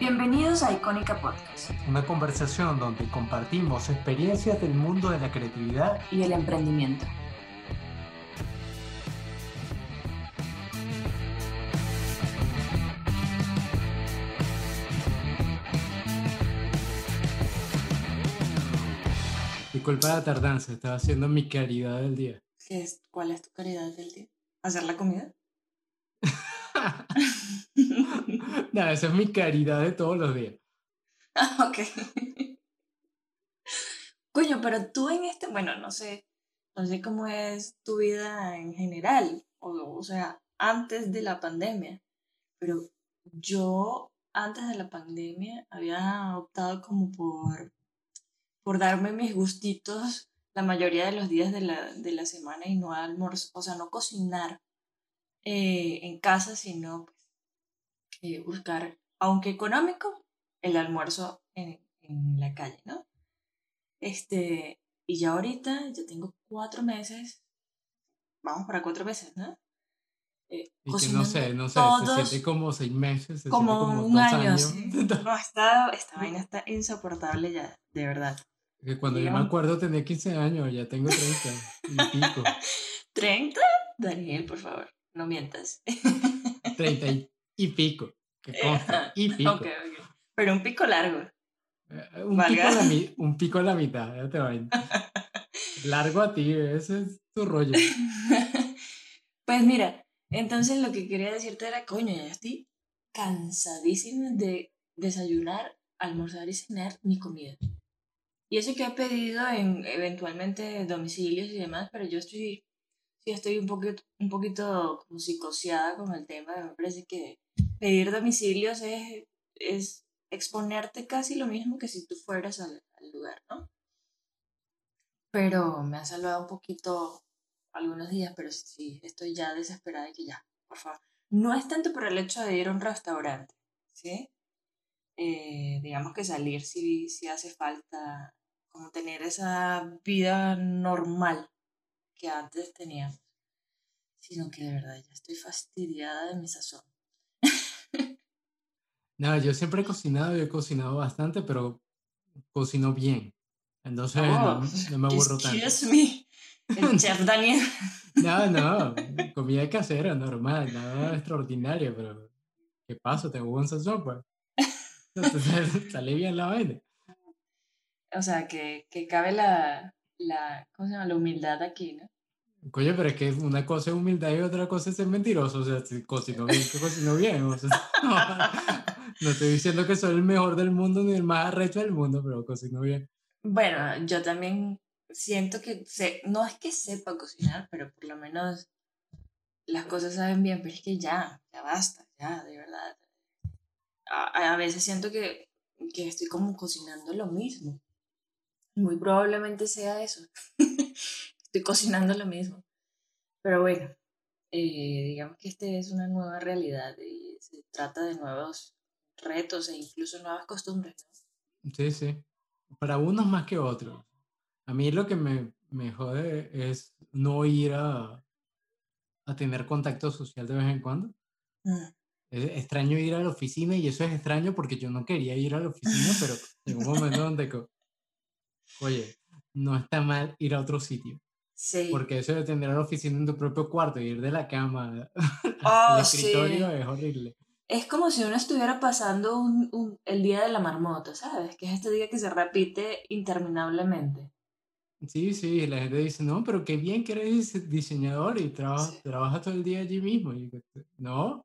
Bienvenidos a Icónica Podcast. Una conversación donde compartimos experiencias del mundo de la creatividad y el emprendimiento. Disculpa la tardanza, estaba haciendo mi caridad del día. es, ¿Cuál es tu caridad del día? ¿Hacer la comida? no, esa es mi caridad de todos los días. Ok. Coño, pero tú en este, bueno, no sé, no sé cómo es tu vida en general, o, o sea, antes de la pandemia, pero yo antes de la pandemia había optado como por, por darme mis gustitos la mayoría de los días de la, de la semana y no almorzar, o sea, no cocinar eh, en casa, sino pues, eh, buscar, aunque económico, el almuerzo en, en, la calle, ¿no? Este, y ya ahorita, ya tengo cuatro meses, vamos para cuatro meses, ¿no? Eh, y no sé, no sé, se siente como seis meses, se como, como un año. No, esta, esta vaina está insoportable ya, de verdad. Que cuando yo me acuerdo tenía 15 años, ya tengo 30 y pico. ¿30? Daniel, por favor no mientas. Treinta y, pico. y pico. Okay, Pero un pico largo. Eh, un, pico a la, un pico a la mitad, ya te Largo a ti, ese es tu rollo. pues mira, entonces lo que quería decirte era, coño, ya estoy cansadísima de desayunar, almorzar y cenar mi comida. Y eso que he pedido en eventualmente domicilios y demás, pero yo estoy estoy un poquito, un poquito como psicoseada con el tema. Me parece que pedir domicilios es, es exponerte casi lo mismo que si tú fueras al, lugar, ¿no? Pero me ha salvado un poquito algunos días, pero sí, estoy ya desesperada de que ya, por favor. No es tanto por el hecho de ir a un restaurante, ¿sí? Eh, digamos que salir si, si hace falta, como tener esa vida normal que antes teníamos, sino que de verdad ya estoy fastidiada de mi sazón. no, yo siempre he cocinado y he cocinado bastante, pero cocino bien. Entonces no, oh, me aburro tanto. Excuse me, el chef Daniel. no, no, comida casera, normal, nada extraordinario, pero ¿qué pasa? Tengo buen sazón, pues. Entonces sale bien la vaina. O sea, que, que cabe la, la, ¿cómo se llama? La humildad aquí, ¿no? Coño, pero es que una cosa es humildad y otra cosa es ser mentiroso. O sea, si cocino bien, que cocino bien. O sea, no, estoy diciendo que soy el mejor del mundo ni el más arrecho del mundo, pero cocino bien. Bueno, yo también siento que sé, no es que sepa cocinar, pero por lo menos las cosas saben bien, pero es que ya, ya basta, ya, de verdad. A, a veces siento que, que estoy como cocinando lo mismo. Muy probablemente sea eso. estoy cocinando lo mismo. Pero bueno, eh, digamos que este es una nueva realidad y se trata de nuevos retos e incluso nuevas costumbres. Sí, sí. Para unos más que otros. A mí lo que me, me jode es no ir a, a tener contacto social de vez en cuando. Mm. Es extraño ir a la oficina y eso es extraño porque yo no quería ir a la oficina, pero en un momento donde, oye, no está mal ir a otro sitio. Sí. Porque eso de tener la oficina en tu propio cuarto y ir de la cama al oh, escritorio es horrible. Es como si uno estuviera pasando un, un, el día de la marmota, ¿sabes? Que es este día que se repite interminablemente. Sí, sí, la gente dice, no, pero qué bien que eres diseñador y trabajas trabaja todo el día allí mismo. Y, no,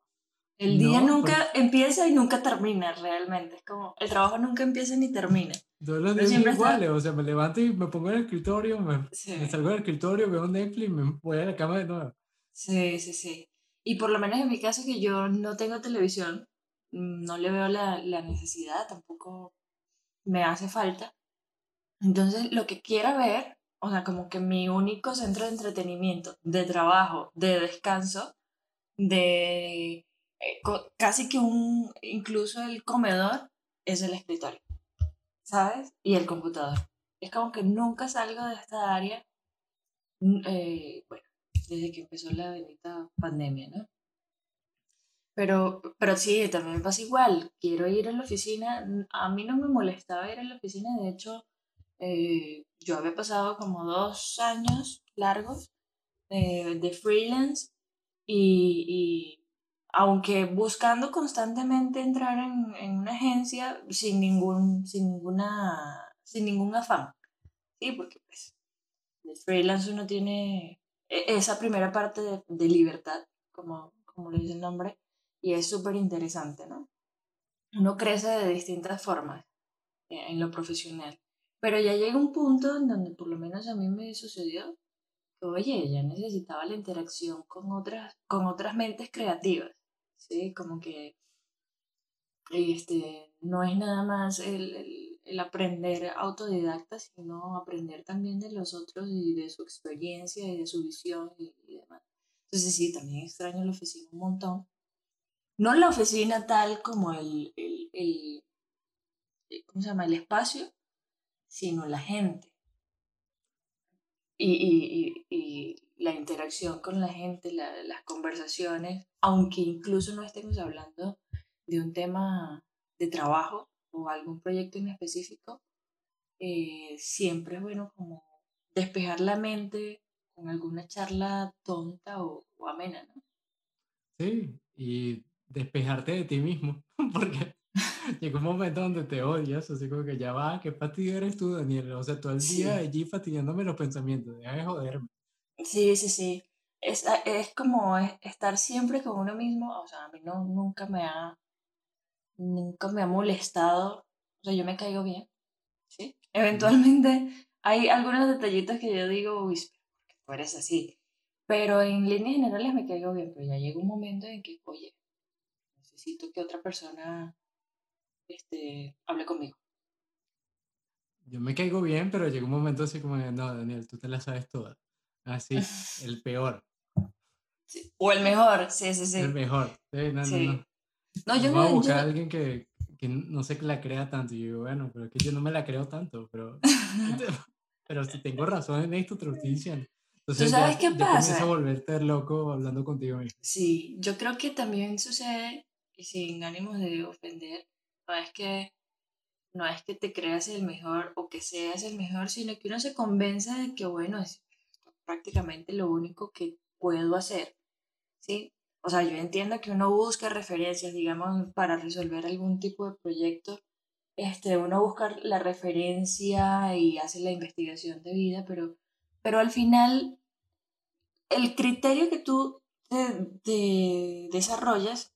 el día nunca pues empieza y nunca termina realmente. Es como, el trabajo nunca empieza ni termina. Todos los días son iguales, o sea, me levanto y me pongo en el escritorio, me, salgo del escritorio, veo Netflix y me voy a la cama de nuevo. Sí, sí, sí. Y por lo menos en mi caso que yo no tengo televisión, mm, no le veo la, la necesidad, tampoco me hace falta. Entonces, lo que quiera ver, o sea, como que mi único centro de entretenimiento, de trabajo, de descanso, de eh, casi que un, incluso el comedor es el escritorio, ¿sabes? Y el computador. Es como que nunca salgo de esta área, mm, eh, bueno, desde que empezó la bendita pandemia, ¿no? Pero, pero sí, también me pasa igual. Quiero ir a la oficina. A mí no me molestaba ir a la oficina. De hecho, eh, yo había pasado como dos años largos de freelance y, aunque buscando constantemente entrar en, en, una agencia sin ningún, sin ninguna, sin ningún afán. Sí, porque pues el freelance uno tiene e, esa primera parte de, libertad, como, como le dice el nombre, y es súper interesante, ¿no? Uno crece de distintas formas eh, en lo profesional. Pero ya llega un punto en donde por lo menos a mí me sucedió que, oye, ya necesitaba la interacción con otras, con otras mentes creativas, ¿sí? Como que este, no es nada más el, el, el aprender autodidacta, sino aprender también de los otros y de su experiencia y de su visión y, demás. Entonces sí, también extraño la oficina un montón, no la oficina tal como el, el, ¿cómo se llama? El espacio, sino la gente. Y, y, y, la interacción con la gente, las conversaciones, aunque incluso no estemos hablando de un tema de trabajo o algún proyecto en específico, eh, siempre es bueno como despejar la mente con alguna charla tonta o, o amena, ¿no? Sí, y despejarte de ti mismo, porque llega un momento donde te odias, así como que ya va, qué fastidio eres tú, Daniel, o sea, todo el día allí fastidiándome los pensamientos, deja de joderme. Sí, sí, sí, es, es como estar siempre con uno mismo, o sea, a mí no, nunca me ha, nunca me ha molestado, o sea, yo me caigo bien, ¿sí? Eventualmente hay algunos detallitos que yo digo, uy, tú eres así, pero en líneas generales me caigo bien, pero ya llega un momento en que, oye, necesito que otra persona este, hable conmigo. Yo me caigo bien, pero llega un momento así como, no, Daniel, tú te la sabes toda. Así, el peor. O el mejor, sí, sí, sí. El mejor. Sí, no, no, no. No, yo Voy a buscar a alguien que, que no sé que la crea tanto. Y yo digo, bueno, pero es que yo no me la creo tanto, pero, pero si tengo razón en esto, te lo estoy diciendo. Entonces, ¿Tú sabes qué pasa? a volverte loco hablando contigo mismo. Sí, yo creo que también sucede y sin ánimos de ofender, no es que no es que te creas el mejor o que seas el mejor, sino que uno se convence de que, bueno, prácticamente lo único que puedo hacer, ¿sí? O sea, yo entiendo que uno busca referencias, digamos, para resolver algún tipo de proyecto, este, uno busca la referencia y hace la investigación de vida, pero, pero al final el criterio que tú te desarrollas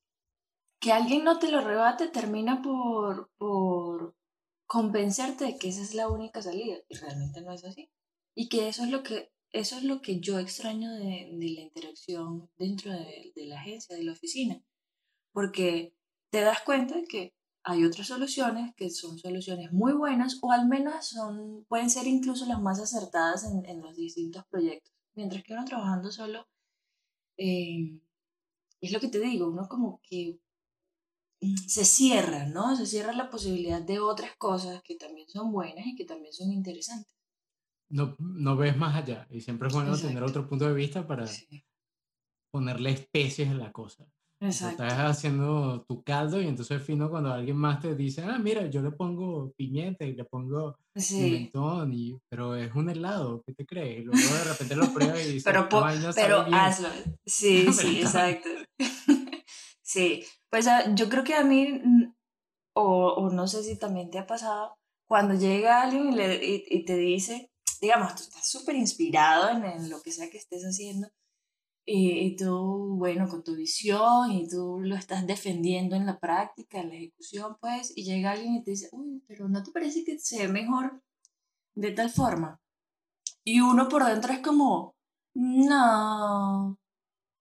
que alguien no te lo rebate termina por, por convencerte de que esa es la única salida y realmente no es así. Y que eso es lo que, eso es lo que yo extraño de, de la interacción dentro de, de, la agencia, de la oficina. Porque te das cuenta de que hay otras soluciones que son soluciones muy buenas o al menos son, pueden ser incluso las más acertadas en, en los distintos proyectos. Mientras que uno trabajando solo, eh, es lo que te digo, uno como que se cierra, ¿no? Se cierra la posibilidad de otras cosas que también son buenas y que también son interesantes. No, no ves más allá y siempre es bueno tener otro punto de vista para ponerle especies a la cosa. Exacto. Estás haciendo tu caldo y entonces fino cuando alguien más te dice, ah, mira, yo le pongo pimienta y le pongo pimentón, y, pero es un helado, ¿qué te crees? Y luego de repente lo pruebas y dices, pero, pero hazlo. Sí, sí, exacto. sí, pues ah, yo creo que a mí, o, o, no sé si también te ha pasado, cuando llega alguien y, le, y, te dice, digamos, tú estás súper inspirado en, lo que sea que estés haciendo, y, y, tú, bueno, con tu visión, y tú lo estás defendiendo en la práctica, en la ejecución, pues, y llega alguien y te dice, uy, pero ¿no te parece que se ve mejor de tal forma? Y uno por dentro es como, no,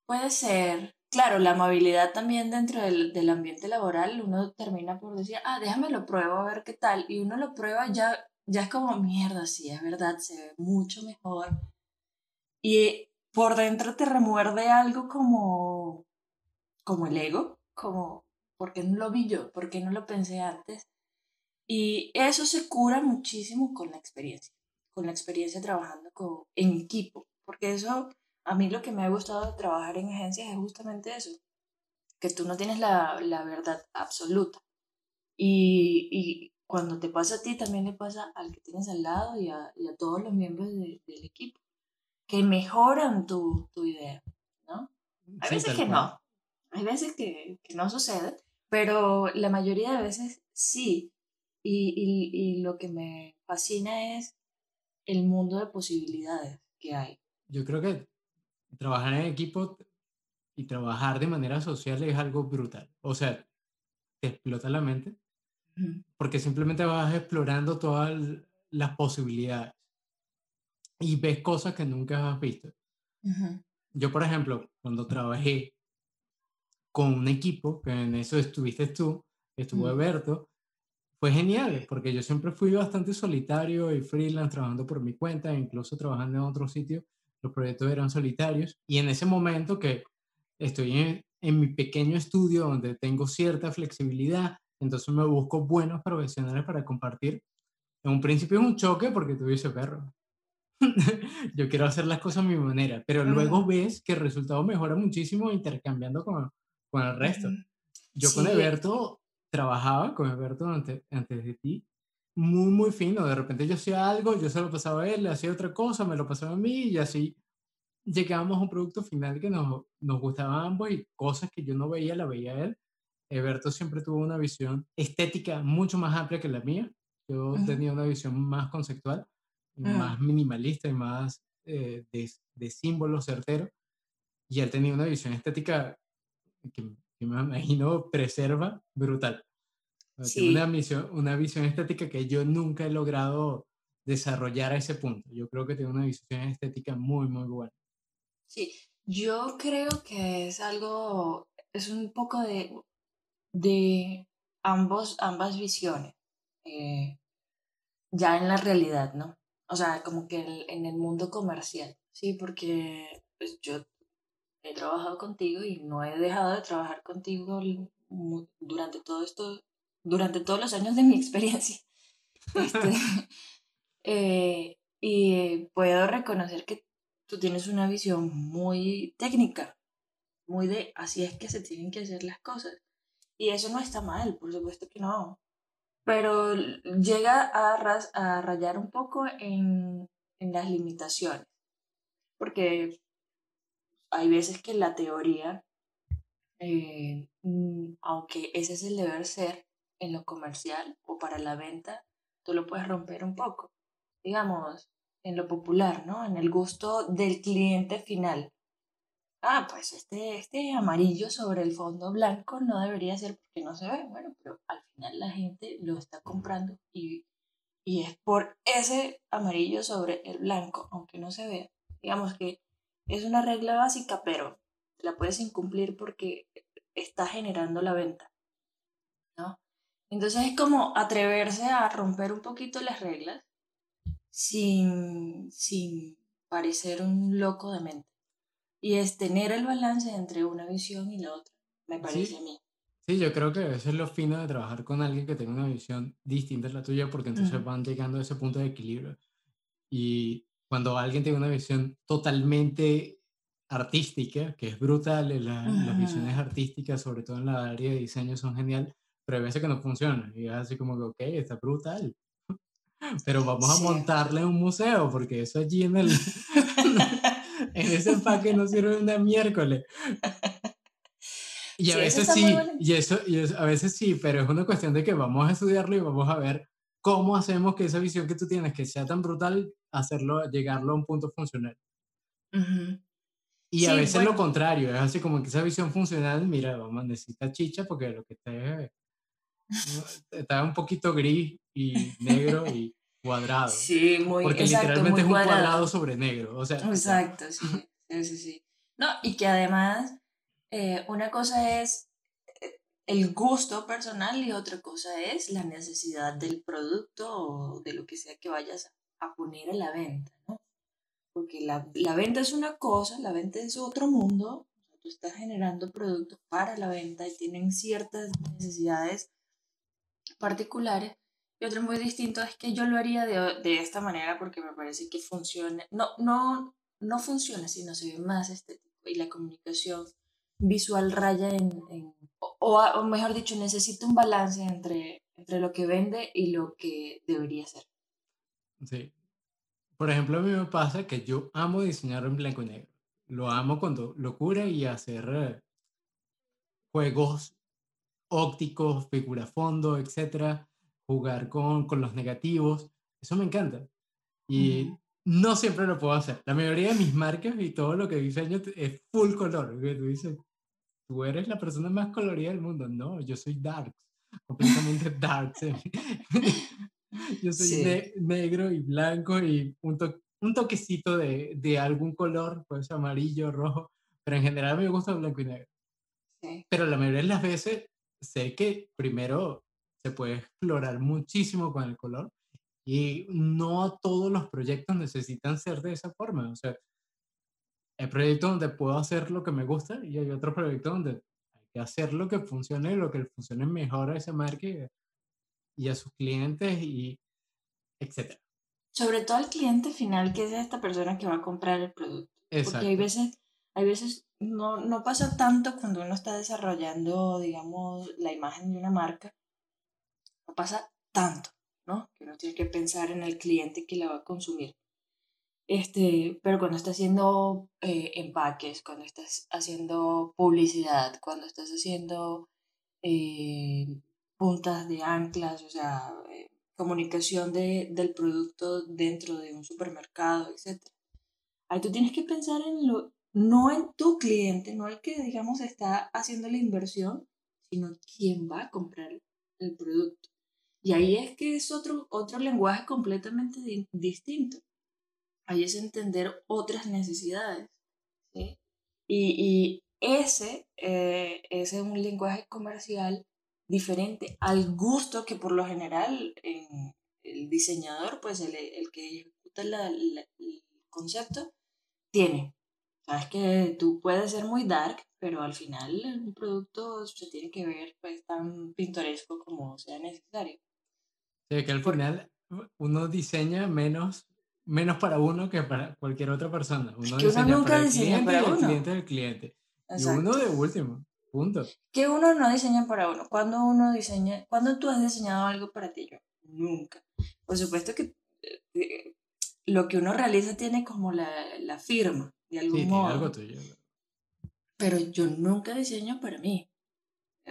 puede ser, claro, la amabilidad también dentro del, del, ambiente laboral, uno termina por decir, ah, déjame lo pruebo a ver qué tal, y uno lo prueba ya, ya es como, mierda, sí, es verdad, se ve mucho mejor. Y por dentro te remuerde algo como, como el ego, como, ¿por qué no lo vi yo? ¿Por qué no lo pensé antes? Y eso se cura muchísimo con la experiencia, con la experiencia trabajando con, en equipo, porque eso a mí lo que me ha gustado de trabajar en agencias es justamente eso, que tú no tienes la, la verdad absoluta. Y, y, cuando te pasa a ti, también le pasa al que tienes al lado y a, y a todos los miembros del equipo, que mejoran tu, tu idea, ¿no? Hay veces que no, hay veces que, que, no sucede, pero la mayoría de veces sí. Y, y, y lo que me fascina es el mundo de posibilidades que hay. Yo creo que trabajar en equipo y trabajar de manera social es algo brutal. O sea, te explota la mente porque simplemente vas explorando todas las posibilidades y ves cosas que nunca has visto. Yo, por ejemplo, cuando trabajé con un equipo, que en eso estuviste tú, estuvo Eberto, fue genial, porque yo siempre fui bastante solitario y freelance, trabajando por mi cuenta, incluso trabajando en otro sitio, los proyectos eran solitarios, y en ese momento que estoy en, en mi pequeño estudio donde tengo cierta flexibilidad, entonces me busco buenos profesionales para compartir. En un principio es un choque porque tú dices, perro, yo quiero hacer las cosas a mi manera, pero luego ves que el resultado mejora muchísimo intercambiando con, con el resto. Yo con Eberto trabajaba, con Eberto antes, antes de ti, muy, muy fino. De repente yo hacía algo, yo se lo pasaba a él, le hacía otra cosa, me lo pasaba a mí y así llegábamos a un producto final que nos, nos gustaba a ambos y cosas que yo no veía, la veía él Eberto siempre tuvo una visión estética mucho más amplia que la mía. Yo tenía una visión más conceptual, mm. más minimalista y más eh, de, de símbolo certero. Y él tenía una visión estética que, me imagino preserva brutal. Tiene una, visión, una visión estética que yo nunca he logrado desarrollar a ese punto. Yo creo que tiene una visión estética muy, muy buena. Sí, yo creo que es algo, es un poco de de ambos, ambas visiones, eh, ya en la realidad, ¿no? O sea, como que en el mundo comercial, ¿sí? Porque pues, yo he trabajado contigo y no he dejado de trabajar contigo durante todo esto, durante todos los años de mi experiencia. Este, eh, y puedo reconocer que tú tienes una visión muy técnica, muy de así es que se tienen que hacer las cosas. Y eso no está mal, por supuesto que no. Pero llega a, a rayar un poco en, en las limitaciones. Porque hay veces que la teoría, eh, mm, aunque ese es el deber ser en lo comercial o para la venta, tú lo puedes romper un poco. Digamos, en lo popular, ¿no? En el gusto del cliente final ah, pues este, este amarillo sobre el fondo blanco no debería ser porque no se ve. Bueno, pero al final la gente lo está comprando y, y es por ese amarillo sobre el blanco, aunque no se vea. Digamos que es una regla básica, pero la puedes incumplir porque está generando la venta. ¿no? Entonces es como atreverse a romper un poquito las reglas sin, sin parecer un loco de mente. Y es tener el balance entre una visión y la otra, me parece a mí. Sí, yo creo que eso es lo fino de trabajar con alguien que tenga una visión distinta a la tuya, porque entonces van llegando a ese punto de equilibrio. Y cuando alguien tiene una visión totalmente artística, que es brutal, las visiones artísticas, sobre todo en la área de diseño, son genial, pero hay veces que no funcionan. Y es así como que, ok, está brutal. Pero vamos a montarle un museo, porque eso allí en el, en ese empaque no sirve una miércoles. Y a veces sí, y eso, y a veces sí, pero es una cuestión de que vamos a estudiarlo y vamos a ver cómo hacemos que esa visión que tú tienes, que sea tan brutal, hacerlo, llegarlo a un punto funcional. Y a veces lo contrario, es así como que esa visión funcional, mira, vamos, necesita chicha porque lo que está, está un poquito gris y negro y cuadrado. Sí, muy Porque literalmente es un cuadrado. sobre negro. O sea, exacto, sí, sí, sí. No, y que además eh, una cosa es eh, el gusto personal y otra cosa es la necesidad del producto o de lo que sea que vayas a poner en la venta, ¿no? Porque la, la venta es una cosa, la venta es otro mundo, tú estás generando productos para la venta y tienen ciertas necesidades particulares, y otro muy distinto es que yo lo haría de, de esta manera porque me parece que funciona. No, no, no funciona, sino se ve más estético. Y la comunicación visual raya en, o, mejor dicho, necesita un balance entre, entre lo que vende y lo que debería ser. Sí. Por ejemplo, a mí me pasa que yo amo diseñar en blanco y negro. Lo amo con locura y hacer eh, juegos ópticos, figura fondo, etcétera, jugar con, con los negativos. Eso me encanta. Y no siempre lo puedo hacer. La mayoría de mis marcas y todo lo que diseño es full color. Tú dices, tú eres la persona más colorida del mundo. No, yo soy dark, completamente dark. yo soy negro y blanco y un, un toquecito de, de, algún color, pues amarillo, rojo, pero en general me gusta blanco y negro. Pero la mayoría de las veces sé que primero se puede explorar muchísimo con el color y no todos los proyectos necesitan ser de esa forma. O sea, hay proyectos donde puedo hacer lo que me gusta y hay otros proyectos donde hay que hacer lo que funcione, lo que funcione mejor a esa marca y, a sus clientes y etcétera. Sobre todo al cliente final, que es esta persona que va a comprar el producto. Porque hay veces, hay veces no, no pasa tanto cuando uno está desarrollando, digamos, la imagen de una marca. No pasa tanto. ¿no? Que uno tiene que pensar en el cliente que la va a consumir. Este, pero cuando estás haciendo eh, empaques, cuando estás haciendo publicidad, cuando estás haciendo eh, puntas de anclas, o sea, eh, comunicación de, del producto dentro de un supermercado, etc. Ahí tú tienes que pensar en lo, no en tu cliente, no el que, digamos, está haciendo la inversión, sino quién va a comprar el producto. Y ahí es que es otro, otro lenguaje completamente distinto. Ahí es entender otras necesidades. ¿sí? Y, y ese, eh, ese es un lenguaje comercial diferente al gusto que por lo general el diseñador, pues el, el que ejecuta el concepto, tiene. Sabes que tú puedes ser muy dark, pero al final un producto se tiene que ver pues tan pintoresco como sea necesario. Sí, que al final uno diseña menos, menos para uno que para cualquier otra persona. Uno que diseña nunca para el diseña cliente para y el cliente del cliente. Y uno de último, punto. Que uno no diseña para uno. Cuando uno diseña, cuando tú has diseñado algo para ti, yo nunca. Por supuesto que eh, lo que uno realiza tiene como la, la firma, de algún sí, modo. algo tuyo. Pero yo nunca diseño para mí.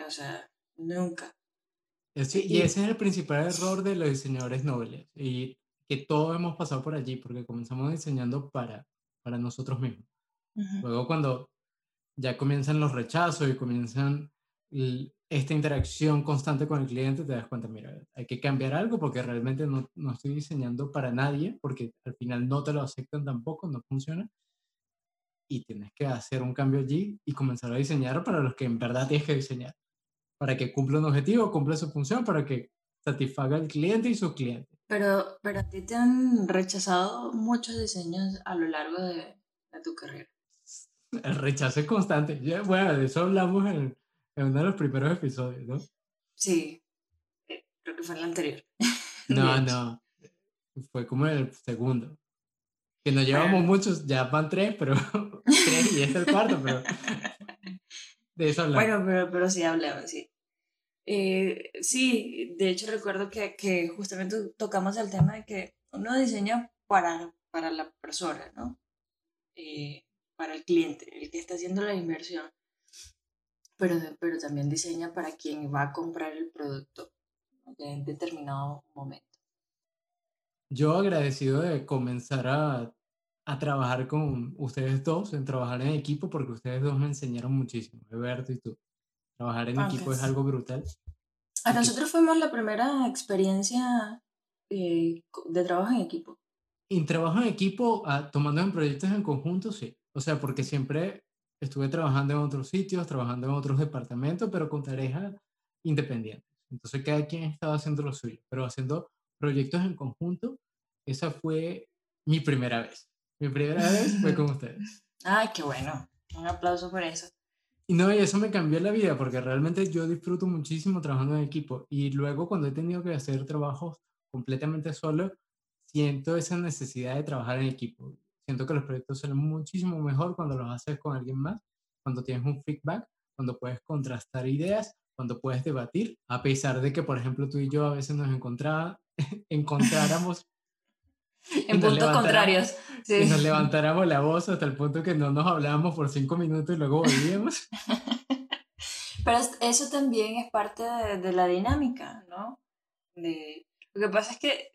O sea, nunca y ese es el principal error de los diseñadores nobles y que todos hemos pasado por allí porque comenzamos diseñando para, para nosotros mismos. Luego cuando ya comienzan los rechazos y comienzan esta interacción constante con el cliente, te das cuenta, mira, hay que cambiar algo porque realmente no, no estoy diseñando para nadie porque al final no te lo aceptan tampoco, no funciona. Y tienes que hacer un cambio allí y comenzar a diseñar para los que en verdad tienes que diseñar para que cumpla un objetivo, cumpla su función, para que satisfaga al cliente y sus clientes. Pero, pero a ti te han rechazado muchos diseños a lo largo de, tu carrera. El rechazo es constante. Bueno, de eso hablamos en, en, uno de los primeros episodios, ¿no? Sí, eh, creo que fue el anterior. No, no, fue como el segundo. Que nos llevamos muchos, ya van tres, pero tres y este es el cuarto, pero de eso hablamos. Bueno, pero, pero sí hablamos, sí. Eh, sí, de hecho recuerdo que, que, justamente tocamos el tema de que uno diseña para, para la persona, ¿no? Eh, para el cliente, el que está haciendo la inversión, pero, pero también diseña para quien va a comprar el producto en determinado momento. Yo agradecido de comenzar a, a, trabajar con ustedes dos, en trabajar en equipo, porque ustedes dos me enseñaron muchísimo, Eberto y tú. Trabajar en equipo es algo brutal. A nosotros fuimos la primera experiencia eh, de trabajo en equipo. En trabajo en equipo, ah, tomando en proyectos en conjunto, sí. O sea, porque siempre estuve trabajando en otros sitios, trabajando en otros departamentos, pero con tareas independientes. Entonces cada quien estaba haciendo lo suyo, pero haciendo proyectos en conjunto, esa fue mi primera vez. Mi primera vez fue con ustedes. Ay, qué bueno. Un aplauso por eso. Y no, y eso me cambió la vida porque realmente yo disfruto muchísimo trabajando en equipo y luego cuando he tenido que hacer trabajos completamente solo, siento esa necesidad de trabajar en equipo. Siento que los proyectos salen muchísimo mejor cuando los haces con alguien más cuando tienes un feedback, cuando puedes contrastar ideas, cuando puedes debatir, a pesar de que, por ejemplo, tú y yo a veces nos encontrá, encontráramos en puntos contrarios. Sí. Y nos levantáramos la voz hasta el punto que no nos hablábamos por cinco minutos y luego volvíamos. Pero eso también es parte de, la dinámica, ¿no? De, lo que pasa es que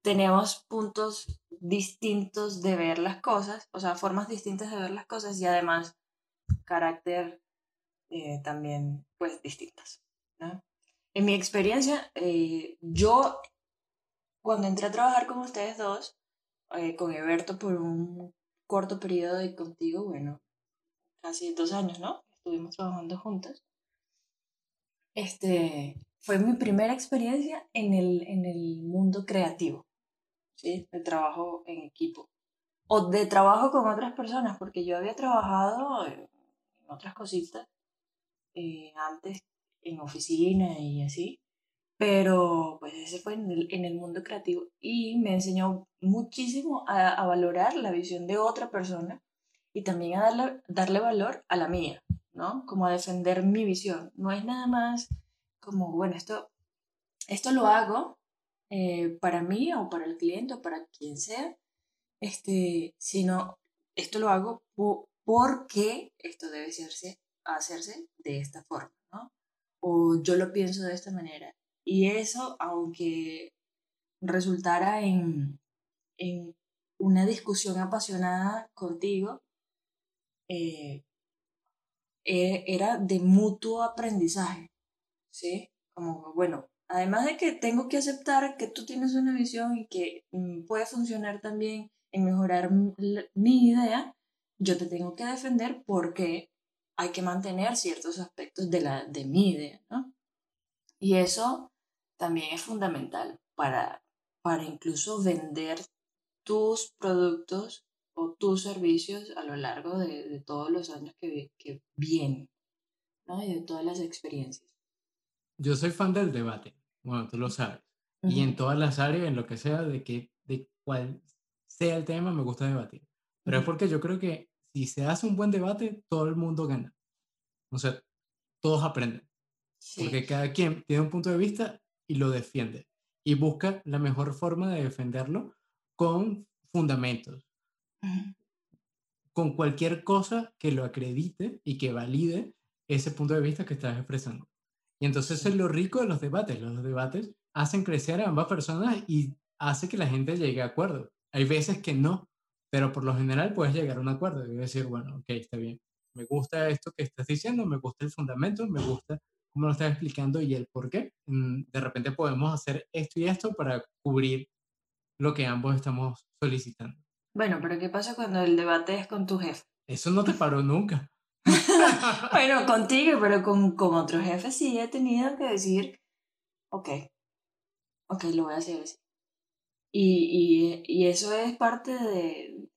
tenemos puntos distintos de ver las cosas, o sea, formas distintas de ver las cosas y además carácter eh, también, pues, distintas. ¿no? En mi experiencia, eh, yo cuando entré a trabajar con ustedes dos, eh, con Eberto por un corto periodo y contigo, bueno, casi dos años, ¿no? Estuvimos trabajando juntos. Este, fue mi primera experiencia en el, en el mundo creativo, ¿sí? De trabajo en equipo. O de trabajo con otras personas, porque yo había trabajado en otras cositas eh, antes en oficina y así, pero pues ese fue en el, en el mundo creativo y me enseñó muchísimo a, a, valorar la visión de otra persona y también a darle, darle valor a la mía, ¿no? Como a defender mi visión. No es nada más como, bueno, esto, esto lo hago eh, para mí o para el cliente o para quien sea, este, sino esto lo hago porque esto debe hacerse, hacerse de esta forma, ¿no? O yo lo pienso de esta manera. Y eso, aunque resultara en, en una discusión apasionada contigo, eh, e, era de mutuo aprendizaje, ¿sí? Como, bueno, además de que tengo que aceptar que tú tienes una visión y que mm, puede funcionar también en mejorar mi idea, yo te tengo que defender porque hay que mantener ciertos aspectos de, la, de mi idea, ¿no? Y eso también es fundamental para, para incluso vender tus productos o tus servicios a lo largo de, todos los años que, que vienen ¿no? y de todas las experiencias. Yo soy fan del debate, bueno, tú lo sabes. Y en todas las áreas, en lo que sea, de, que, de cuál sea el tema, me gusta debatir. Pero es porque yo creo que si se hace un buen debate, todo el mundo gana. O sea, todos aprenden. Porque cada quien tiene un punto de vista y lo defiende. Y busca la mejor forma de defenderlo con fundamentos. Con cualquier cosa que lo acredite y que valide ese punto de vista que estás expresando. Y entonces es lo rico de los debates. Los debates hacen crecer a ambas personas y hace que la gente llegue a acuerdo. Hay veces que no, pero por lo general puedes llegar a un acuerdo y decir, bueno, ok, está bien. Me gusta esto que estás diciendo, me gusta el fundamento, me gusta cómo lo estás explicando y el por qué. Mm, de repente podemos hacer esto y esto para cubrir lo que ambos estamos solicitando. Bueno, pero ¿qué pasa cuando el debate es con tu jefe? Eso no te paró nunca. bueno, contigo, pero con, con otro jefe sí he tenido que decir, ok, ok, lo voy a hacer así. Y, y, y eso es parte de,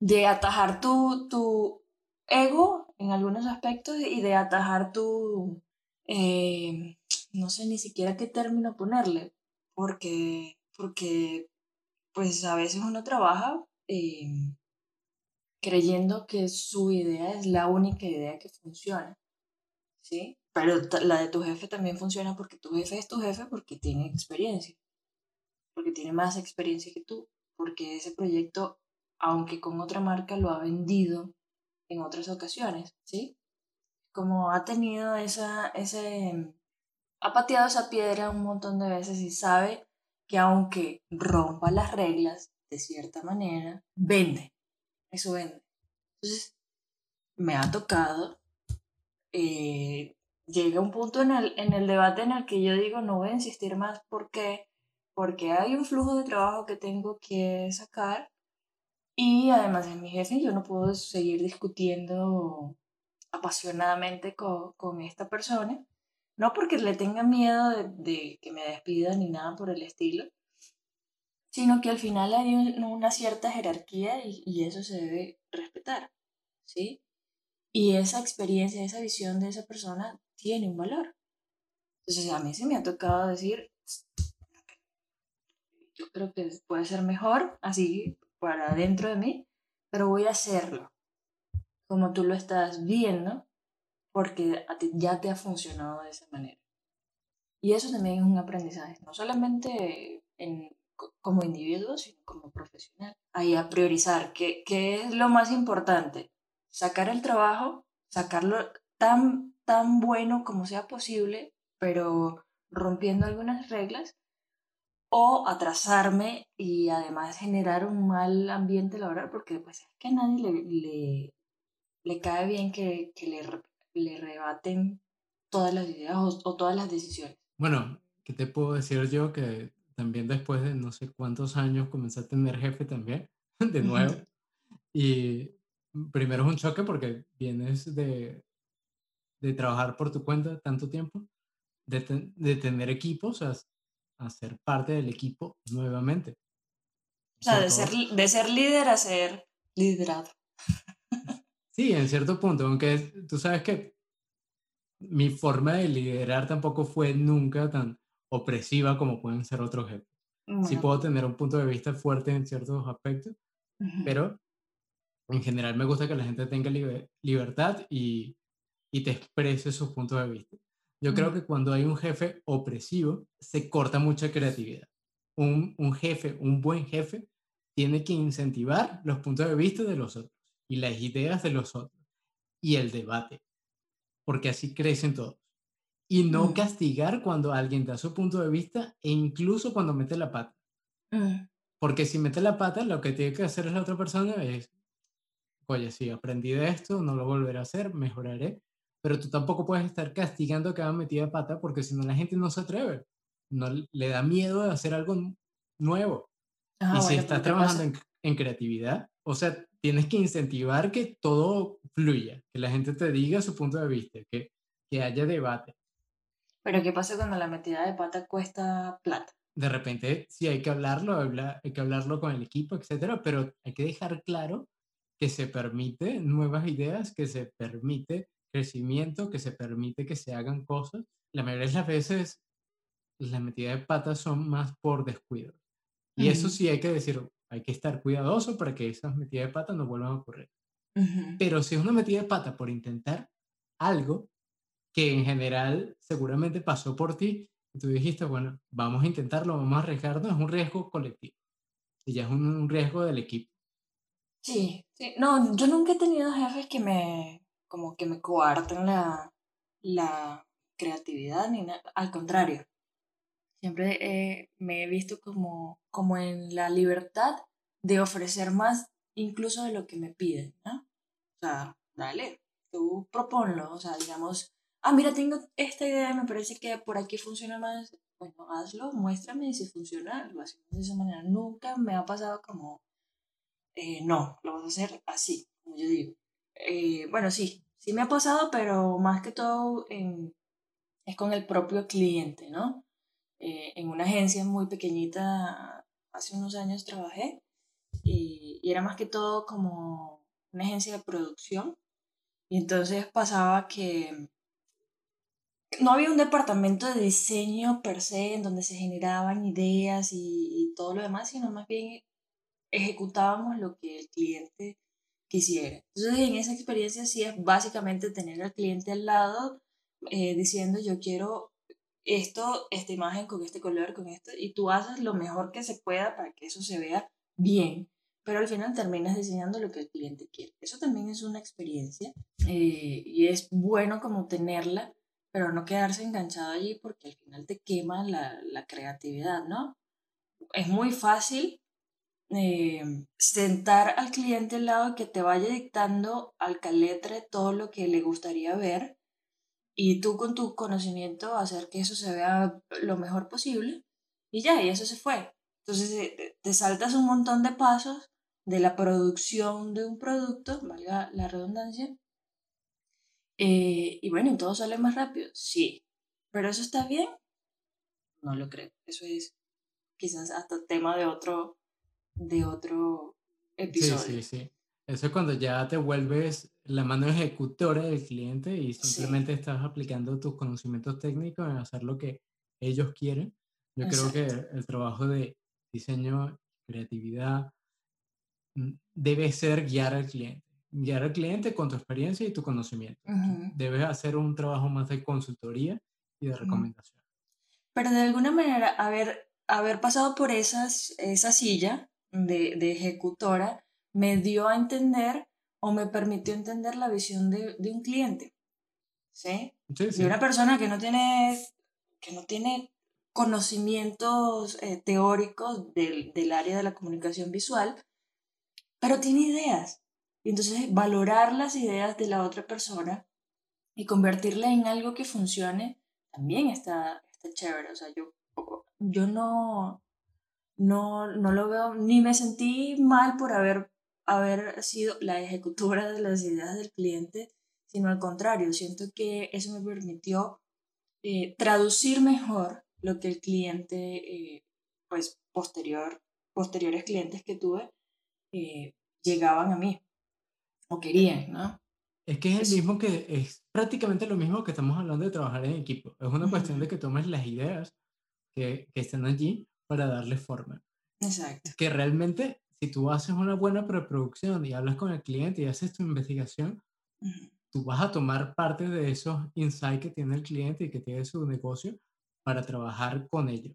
de atajar tu, tu ego en algunos aspectos y de atajar tu, eh, no sé ni siquiera qué término ponerle, porque, porque pues a veces uno trabaja eh, creyendo que su idea es la única idea que funciona, ¿sí? Pero la de tu jefe también funciona porque tu jefe es tu jefe porque tiene experiencia, porque tiene más experiencia que tú, porque ese proyecto, aunque con otra marca, lo ha vendido en otras ocasiones, ¿sí? Como ha tenido esa, ese, ha pateado esa piedra un montón de veces y sabe que aunque rompa las reglas de cierta manera, vende, eso vende. Entonces, me ha tocado, eh, llega un punto en el, en el debate en el que yo digo, no voy a insistir más porque porque hay un flujo de trabajo que tengo que sacar y además de mi jefe, yo no puedo seguir discutiendo apasionadamente con, con esta persona, no porque le tenga miedo de, de, que me despida ni nada por el estilo, sino que al final hay una cierta jerarquía y, y, eso se debe respetar, ¿sí? Y esa experiencia, esa visión de esa persona tiene un valor. Entonces a mí se me ha tocado decir, yo creo que puede ser mejor así para dentro de mí, pero voy a hacerlo. como tú lo estás viendo, porque ya te ha funcionado de esa manera. Y eso también es un aprendizaje, no solamente en, como individuo, sino como profesional. Ahí a priorizar qué, qué es lo más importante. Sacar el trabajo, sacarlo tan, tan bueno como sea posible, pero rompiendo algunas reglas, o atrasarme y además generar un mal ambiente laboral, porque pues es que a nadie le, le, le cae bien que, que le, le, rebaten todas las ideas o, todas las decisiones. Bueno, ¿qué te puedo decir yo? Que también después de no sé cuántos años comencé a tener jefe también, de nuevo. y primero es un choque porque vienes de, de trabajar por tu cuenta tanto tiempo, de, de tener equipos, o sea, a ser parte del equipo nuevamente. O sea, de ser, de ser líder a ser liderado. Sí, en cierto punto, aunque tú sabes que mi forma de liderar tampoco fue nunca tan opresiva como pueden ser otros jefes. Sí puedo tener un punto de vista fuerte en ciertos aspectos, pero en general me gusta que la gente tenga libertad y, y te exprese sus puntos de vista. Yo creo que cuando hay un jefe opresivo, se corta mucha creatividad. Un, un, jefe, un buen jefe, tiene que incentivar los puntos de vista de los otros y las ideas de los otros y el debate, porque así crecen todos. Y no mm. castigar cuando alguien da su punto de vista e incluso cuando mete la pata. Mm. Porque si mete la pata, lo que tiene que hacer la otra persona es, oye, sí, aprendí de esto, no lo volveré a hacer, mejoraré pero tú tampoco puedes estar castigando cada metida de pata porque si no la gente no se atreve, no le da miedo de hacer algo nuevo. y si estás trabajando en, en, creatividad, o sea, tienes que incentivar que todo fluya, que la gente te diga su punto de vista, que, que haya debate. Pero ¿qué pasa cuando la metida de pata cuesta plata? De repente, sí hay que hablarlo, hay que hablarlo con el equipo, etcétera, pero hay que dejar claro que se permite nuevas ideas, que se permite crecimiento, que se permite que se hagan cosas. La mayoría de las veces las metidas de patas son más por descuido. Y eso sí hay que decir, hay que estar cuidadoso para que esas metidas de patas no vuelvan a ocurrir. Pero si es una metida de pata por intentar algo que en general seguramente pasó por ti, y tú dijiste, bueno, vamos a intentarlo, vamos a arriesgarnos, es un riesgo colectivo. Y ya es un, un riesgo del equipo. Sí, sí. No, yo nunca he tenido jefes que me, como que me coartan la, la creatividad, ni nada. Al contrario, siempre me he visto como, como en la libertad de ofrecer más incluso de lo que me piden, ¿no? O sea, dale, tú proponlo, o sea, digamos, ah, mira, tengo esta idea, me parece que por aquí funciona más, bueno, hazlo, muéstrame si funciona, lo hacemos de esa manera. Nunca me ha pasado como, eh, no, lo vas a hacer así, como yo digo. Eh, bueno, sí, Sí me ha pasado, pero más que todo es con el propio cliente, ¿no? Eh, en una agencia muy pequeñita, hace unos años trabajé y, era más que todo como una agencia de producción. Y entonces pasaba que no había un departamento de diseño per se en donde se generaban ideas y, y todo lo demás, sino más bien ejecutábamos lo que el cliente quisiera. Entonces, en esa experiencia sí es básicamente tener al cliente al lado eh, diciendo yo quiero esto, esta imagen con este color, con esto, y tú haces lo mejor que se pueda para que eso se vea bien, pero al final terminas diseñando lo que el cliente quiere. Eso también es una experiencia eh, y es bueno como tenerla, pero no quedarse enganchado allí porque al final te quema la, la creatividad, ¿no? Es muy fácil eh, sentar al cliente al lado que te vaya dictando al caletre todo lo que le gustaría ver y tú con tu conocimiento hacer que eso se vea lo mejor posible y ya, y eso se fue. Entonces eh, te saltas un montón de pasos de la producción de un producto, valga la redundancia, eh, y bueno, todo sale más rápido, sí, pero eso está bien, no lo creo, eso es quizás hasta tema de otro, de otro episodio. Sí, sí, sí. Eso es cuando ya te vuelves la mano ejecutora del cliente y simplemente estás aplicando tus conocimientos técnicos en hacer lo que ellos quieren. Yo creo que el trabajo de diseño, creatividad, mm, debe ser guiar al cliente. guiar al cliente con tu experiencia y tu conocimiento. Debes hacer un trabajo más de consultoría y de recomendación. Pero de alguna manera, haber, haber pasado por esas, esa silla de, de ejecutora me dio a entender o me permitió entender la visión de, de un cliente. ¿Sí? Sí, De una persona que no tiene, que no tiene conocimientos eh, teóricos del, del, área de la comunicación visual, pero tiene ideas. Y entonces valorar las ideas de la otra persona y convertirla en algo que funcione también está, está chévere. O sea, yo, yo no, no, no lo veo, ni me sentí mal por haber, haber sido la ejecutora de las ideas del cliente, sino al contrario, siento que eso me permitió eh, traducir mejor lo que el cliente, eh, pues posterior, posteriores clientes que tuve, eh, llegaban a mí o querían, ¿no? Es que es el mismo que, es prácticamente lo mismo que estamos hablando de trabajar en equipo. Es una cuestión de que tomes las ideas que, que están allí para darle forma. Exacto. Que realmente, si tú haces una buena preproducción y hablas con el cliente y haces tu investigación, tú vas a tomar parte de esos insights que tiene el cliente y que tiene su negocio para trabajar con ello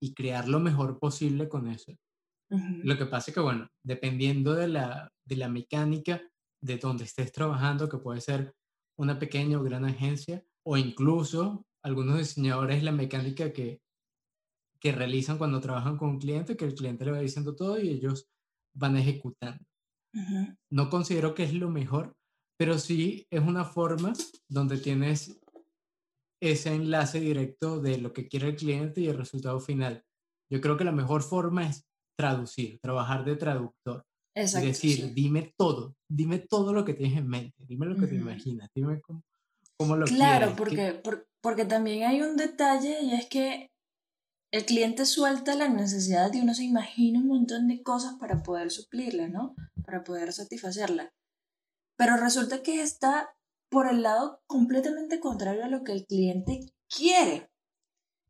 y crear lo mejor posible con eso. Lo que pasa es que, bueno, dependiendo de la, de la mecánica de donde estés trabajando, que puede ser una pequeña o gran agencia, o incluso algunos diseñadores, la mecánica que, que realizan cuando trabajan con un cliente, que el cliente le va diciendo todo y ellos van ejecutando. No considero que es lo mejor, pero sí es una forma donde tienes ese enlace directo de lo que quiere el cliente y el resultado final. Yo creo que la mejor forma es traducir, trabajar de traductor. es decir, dime todo, dime todo lo que tienes en mente, dime lo que te imaginas, dime cómo, cómo lo claro, porque, porque también hay un detalle y es que el cliente suelta la necesidad de uno se imagina un montón de cosas para poder suplirla, ¿no? Para poder satisfacerla. Pero resulta que está por el lado completamente contrario a lo que el cliente quiere.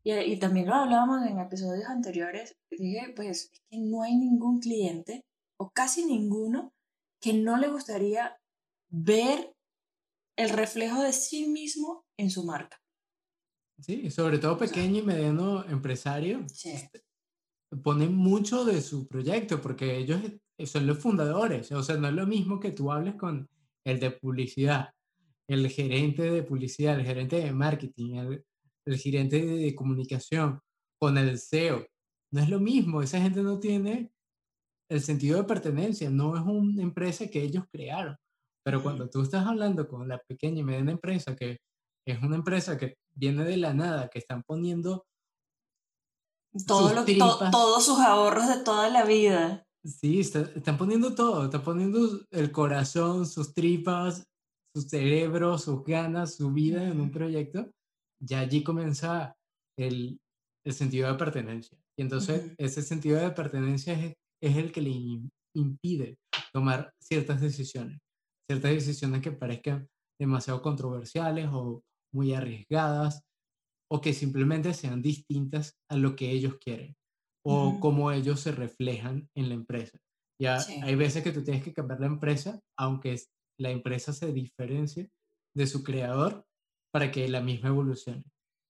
Y, y también lo hablábamos en episodios anteriores. Dije, pues es que no hay ningún cliente, o casi ninguno, que no le gustaría ver el reflejo de sí mismo en su marca. Sí, sobre todo pequeño y mediano empresario. Sí. Este, ponen mucho de su proyecto porque ellos son los fundadores. O sea, no es lo mismo que tú hables con el de publicidad, el gerente de publicidad, el gerente de marketing, el, gerente de, comunicación, con el CEO. No es lo mismo. Esa gente no tiene el sentido de pertenencia. No es una empresa que ellos crearon. Pero cuando tú estás hablando con la pequeña y mediana empresa que es una empresa que viene de la nada, que están poniendo todo lo, todos sus ahorros de toda la vida. Sí, están poniendo todo, están poniendo el corazón, sus tripas, su cerebro, sus ganas, su vida en un proyecto, ya allí comienza el, el sentido de pertenencia. Y entonces ese sentido de pertenencia es, es el que le impide tomar ciertas decisiones, ciertas decisiones que parezcan demasiado controversiales o muy arriesgadas o que simplemente sean distintas a lo que ellos quieren o cómo ellos se reflejan en la empresa. Ya hay veces que tú tienes que cambiar la empresa, aunque la empresa se diferencie de su creador para que la misma evolucione.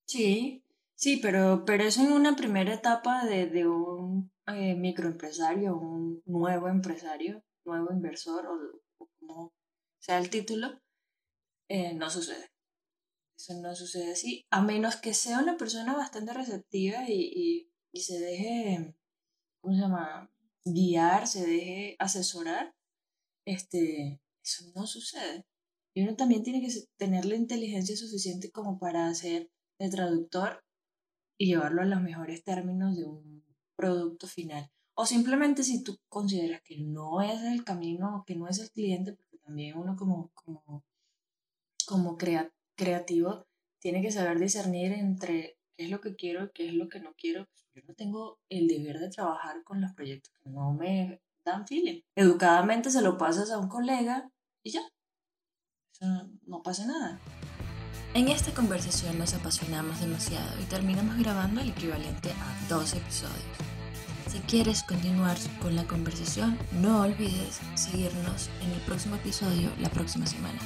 Sí, sí, pero, pero eso en una primera etapa de, de un eh, microempresario, un nuevo empresario, nuevo inversor o, como sea el título, eh, no sucede. Eso no sucede así, a menos que sea una persona bastante receptiva y, y, se deje, ¿cómo se llama? Guiar, se deje asesorar. Este, eso no sucede. Y uno también tiene que tener la inteligencia suficiente como para hacer de traductor y llevarlo a los mejores términos de un producto final. O simplemente si tú consideras que no es el camino, que no es el cliente, porque también uno como, como, como creativo tiene que saber discernir entre qué es lo que quiero y qué es lo que no quiero. Yo no tengo el deber de trabajar con los proyectos que no me dan feeling. Educadamente se lo pasas a un colega y ya. no pasa nada. En esta conversación nos apasionamos demasiado y terminamos grabando el equivalente a dos episodios. Si quieres continuar con la conversación, no olvides seguirnos en el próximo episodio la próxima semana.